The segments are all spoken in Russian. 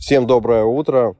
Всем доброе утро.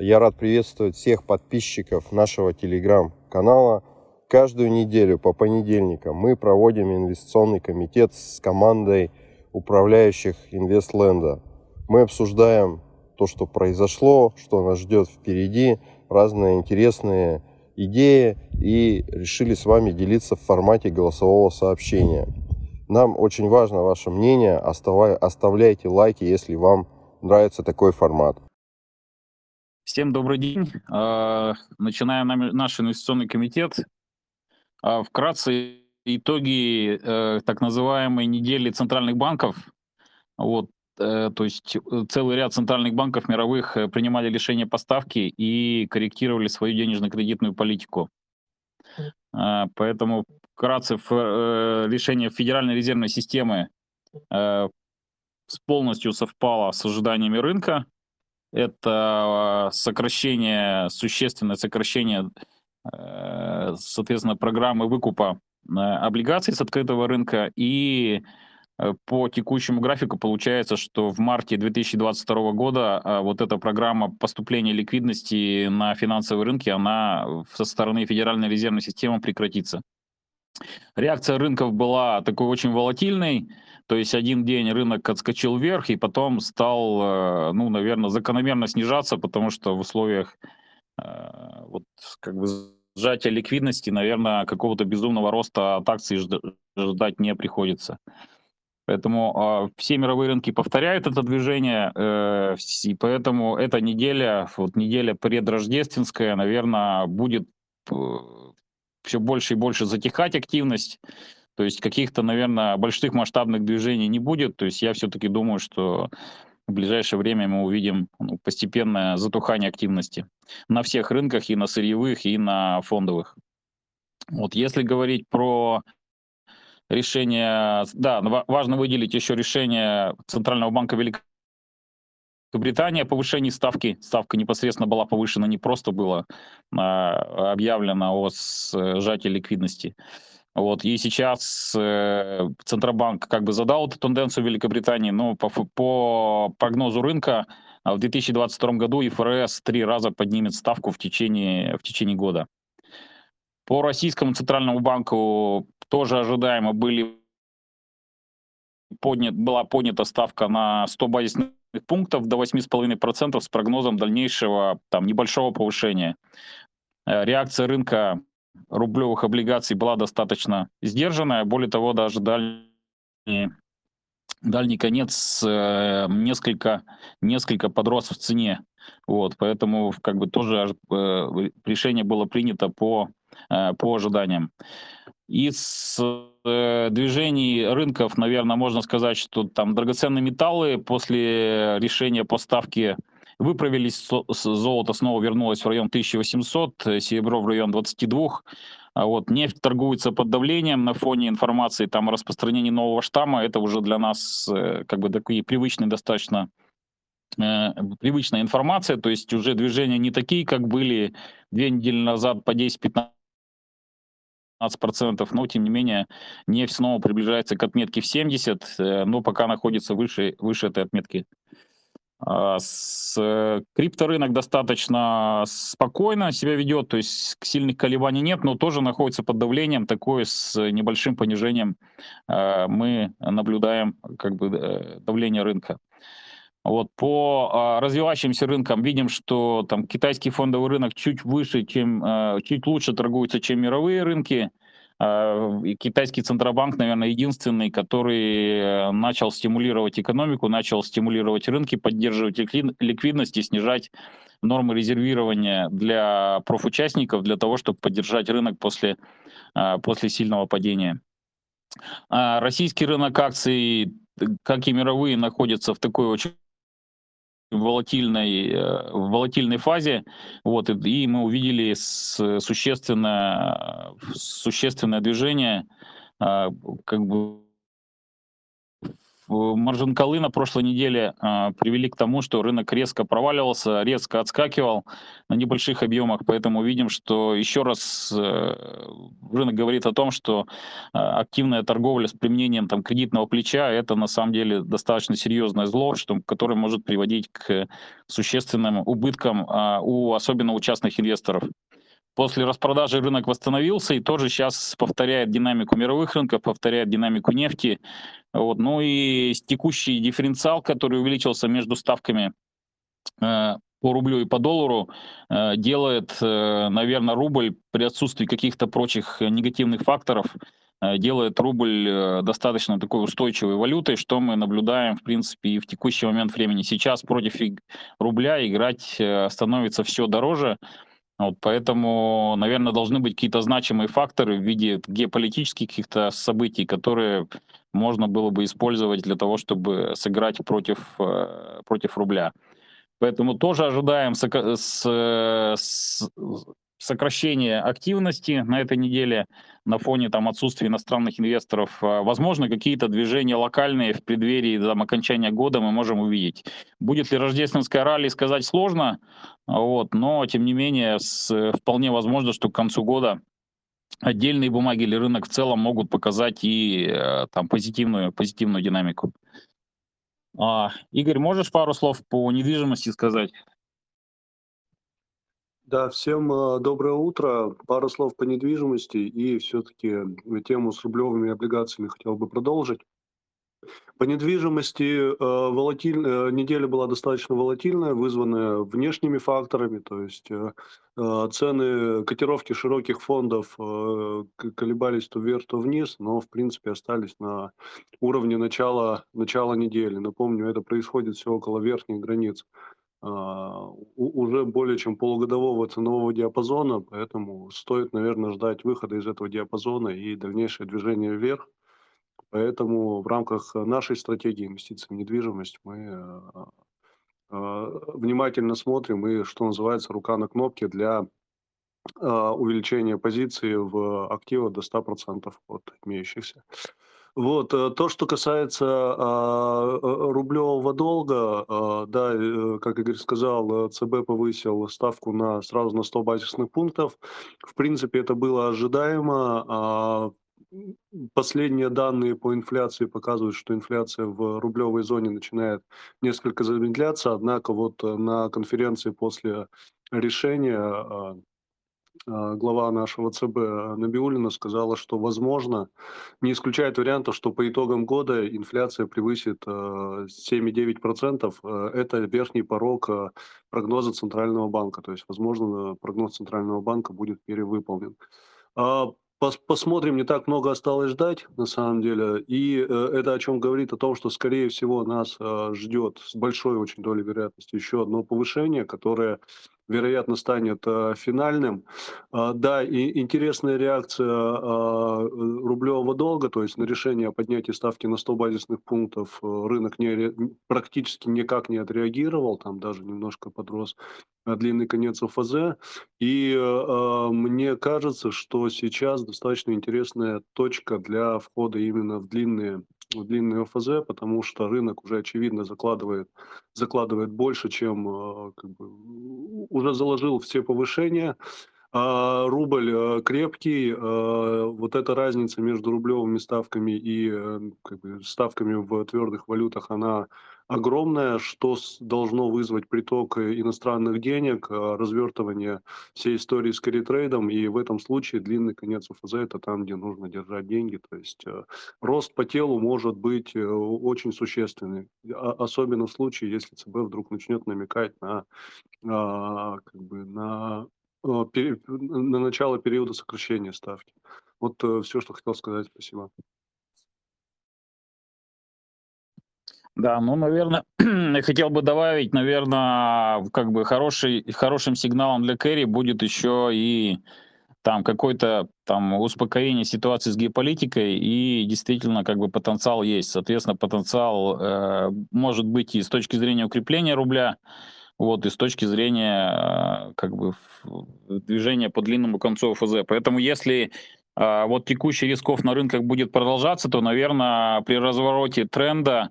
Я рад приветствовать всех подписчиков нашего телеграм-канала. Каждую неделю по понедельникам мы проводим инвестиционный комитет с командой управляющих Инвестленда. Мы обсуждаем то, что произошло, что нас ждет впереди, разные интересные идеи и решили с вами делиться в формате голосового сообщения. Нам очень важно ваше мнение, оставляйте лайки, если вам нравится такой формат. Всем добрый день. А, начинаем наш инвестиционный комитет. А, вкратце итоги э, так называемой недели центральных банков. Вот, э, то есть э, целый ряд центральных банков мировых принимали решения поставки и корректировали свою денежно-кредитную политику. А, поэтому вкратце решение Федеральной резервной системы полностью совпало с ожиданиями рынка. Это сокращение, существенное сокращение, э, соответственно, программы выкупа э, облигаций с открытого рынка. И э, по текущему графику получается, что в марте 2022 года вот эта программа поступления ликвидности на финансовые рынки, она со стороны Федеральной резервной системы прекратится. Реакция рынков была такой очень волатильной. То есть один день рынок отскочил вверх и потом стал, э, ну, наверное, закономерно снижаться, потому что в условиях э, вот как бы сжатия ликвидности, наверное, какого-то безумного роста от акций ждать не приходится. Поэтому э, все мировые рынки повторяют это движение, э, и поэтому эта неделя, вот неделя предрождественская, наверное, будет э, все больше и больше затихать активность. То есть каких-то, наверное, больших масштабных движений не будет. То есть я все-таки думаю, что в ближайшее время мы увидим ну, постепенное затухание активности на всех рынках, и на сырьевых, и на фондовых. Вот если говорить про решение, да, важно выделить еще решение Центрального банка Великобритании о повышении ставки. Ставка непосредственно была повышена, не просто было а, объявлено о сжатии ликвидности. Вот, и сейчас э, Центробанк как бы задал эту тенденцию Великобритании, но по, по прогнозу рынка а в 2022 году ИФРС три раза поднимет ставку в течение, в течение года. По российскому центральному банку тоже ожидаемо были поднят, была поднята ставка на 100 базисных пунктов до 8,5% с прогнозом дальнейшего там, небольшого повышения. Э, реакция рынка рублевых облигаций была достаточно сдержанная. Более того, даже дальний, дальний конец э, несколько, несколько подрос в цене. Вот, поэтому как бы тоже э, решение было принято по, по ожиданиям. Из э, движений рынков, наверное, можно сказать, что там драгоценные металлы после решения по ставке Выправились, золото снова вернулось в район 1800, э, серебро в район 22. А вот нефть торгуется под давлением на фоне информации там о распространении нового штамма. Это уже для нас э, как бы такие привычные достаточно э, привычная информация, то есть уже движения не такие, как были две недели назад по 10-15 15%, но тем не менее нефть снова приближается к отметке в 70, но пока находится выше, выше этой отметки. А, с э, крипторынок достаточно спокойно себя ведет, то есть сильных колебаний нет, но тоже находится под давлением, такое с небольшим понижением а, мы наблюдаем как бы э, давление рынка. Вот по а, развивающимся рынкам видим, что там китайский фондовый рынок чуть выше, чем чуть лучше торгуется, чем мировые рынки. А, китайский Центробанк, наверное, единственный, который э, начал стимулировать экономику, начал стимулировать рынки, поддерживать ликвидность и снижать нормы резервирования для профучастников, для того, чтобы поддержать рынок после, после сильного падения. Российский рынок акций, как и мировые, находится в такой очень волатильной, э, в волатильной фазе, вот, и мы увидели существенное, существенное движение а, как бы маржин колы на прошлой неделе э, привели к тому, что рынок резко проваливался, резко отскакивал на небольших объемах, поэтому видим, что еще раз э, рынок говорит о том, что э, активная торговля с применением там, кредитного плеча это на самом деле достаточно серьезное зло, что, которое может приводить к существенным убыткам э, у особенно у частных инвесторов. После распродажи рынок восстановился и тоже сейчас повторяет динамику мировых рынков, повторяет динамику нефти. Вот. Ну и текущий дифференциал, который увеличился между ставками э, по рублю и по доллару, э, делает, э, наверное, рубль при отсутствии каких-то прочих негативных факторов, э, делает рубль э, достаточно такой устойчивой валютой, что мы наблюдаем, в принципе, и в текущий момент времени. Сейчас против рубля играть э, становится все дороже. Вот, поэтому, наверное, должны быть какие-то значимые факторы в виде геополитических каких-то событий, которые можно было бы использовать для того, чтобы сыграть против, э, против рубля. Поэтому тоже ожидаем с, с, сокращение активности на этой неделе на фоне там, отсутствия иностранных инвесторов. А, возможно, какие-то движения локальные в преддверии там, окончания года мы можем увидеть. Будет ли рождественская ралли, сказать сложно, вот, но, тем не менее, с, вполне возможно, что к концу года отдельные бумаги или рынок в целом могут показать и э, там, позитивную, позитивную динамику. А, Игорь, можешь пару слов по недвижимости сказать? Да, всем э, доброе утро. Пару слов по недвижимости и все-таки тему с рублевыми облигациями хотел бы продолжить. По недвижимости э, волатиль... Э, неделя была достаточно волатильная, вызванная внешними факторами, то есть э, э цены котировки широких фондов э, колебались то вверх, то вниз, но в принципе остались на уровне начала, начала недели. Напомню, это происходит все около верхних границ. А, уже более чем полугодового ценового диапазона, поэтому стоит, наверное, ждать выхода из этого диапазона и дальнейшее движение вверх. Поэтому в рамках нашей стратегии инвестиций в недвижимость мы а, а, внимательно смотрим и, что называется, рука на кнопке для увеличения позиции в активах до 100% от имеющихся. Вот, э, то, что касается а, э, рублевого долга, а, да, э, как Игорь сказал, ЦБ повысил ставку на сразу на 100 базисных пунктов. В принципе, это было ожидаемо. А, последние данные по инфляции показывают, что инфляция в рублевой зоне начинает несколько замедляться, однако вот на конференции после решения глава нашего ЦБ Набиулина сказала, что возможно, не исключает варианта, что по итогам года инфляция превысит 7,9%. А, а, это верхний порог прогноза Центрального банка. То есть, возможно, прогноз Центрального банка будет перевыполнен. Посмотрим, не так много осталось ждать, на самом деле. И э, это о чем говорит о том, что, скорее всего, нас ждет с большой очень долей вероятности еще одно повышение, которое вероятно, станет э, финальным. Э, да, и интересная реакция э, рублевого долга, то есть на решение о поднятии ставки на 100 базисных пунктов э, рынок не, практически никак не отреагировал, там даже немножко подрос длинный конец ОФЗ. И э, мне кажется, что сейчас достаточно интересная точка для входа именно в длинные длинный ОФЗ, потому что рынок уже очевидно закладывает, закладывает больше, чем как бы, уже заложил все повышения. А рубль э, крепкий, э, вот эта разница между рублевыми ставками и как бы, ставками в твердых валютах, она огромное, что должно вызвать приток иностранных денег, а, развертывание всей истории с каритрейдом, и в этом случае длинный конец УФЗ – это там, где нужно держать деньги, то есть э, рост по телу может быть э, очень существенный, а, особенно в случае, если ЦБ вдруг начнет намекать на, а, как бы на начало периода сокращения ставки. Вот э, все, что хотел сказать. Спасибо. Да, ну, наверное, хотел бы добавить, наверное, как бы хороший, хорошим сигналом для Кэрри будет еще и там какое-то там успокоение ситуации с геополитикой, и действительно как бы потенциал есть. Соответственно, потенциал э, может быть и с точки зрения укрепления рубля, вот, и с точки зрения э, как бы движения по длинному концу ФЗ. Поэтому если а, вот текущий рисков на рынках будет продолжаться, то, наверное, при развороте тренда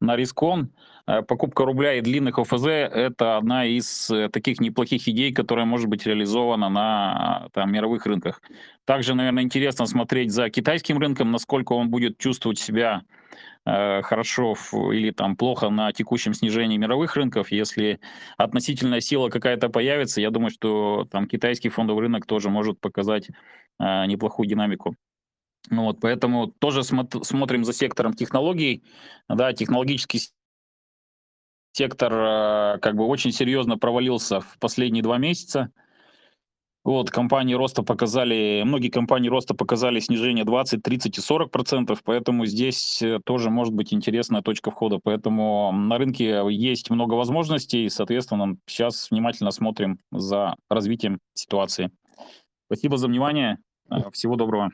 на рискон э, покупка рубля и длинных ОФЗ – это одна из э, таких неплохих идей, которая может быть реализована на там, мировых рынках. Также, наверное, интересно смотреть за китайским рынком, насколько он будет чувствовать себя э, хорошо или там плохо на текущем снижении мировых рынков. Если относительная сила какая-то появится, я думаю, что там китайский фондовый рынок тоже может показать неплохую динамику. Ну вот, поэтому тоже смотрим за сектором технологий. Да, технологический сектор э, как бы очень серьезно провалился в последние два месяца. Вот, компании роста показали, многие компании роста показали снижение 20, 30 и 40 процентов, поэтому здесь э, тоже может быть интересная точка входа. Поэтому на рынке есть много возможностей, и, соответственно, сейчас внимательно смотрим за развитием ситуации. Спасибо за внимание. Всего доброго.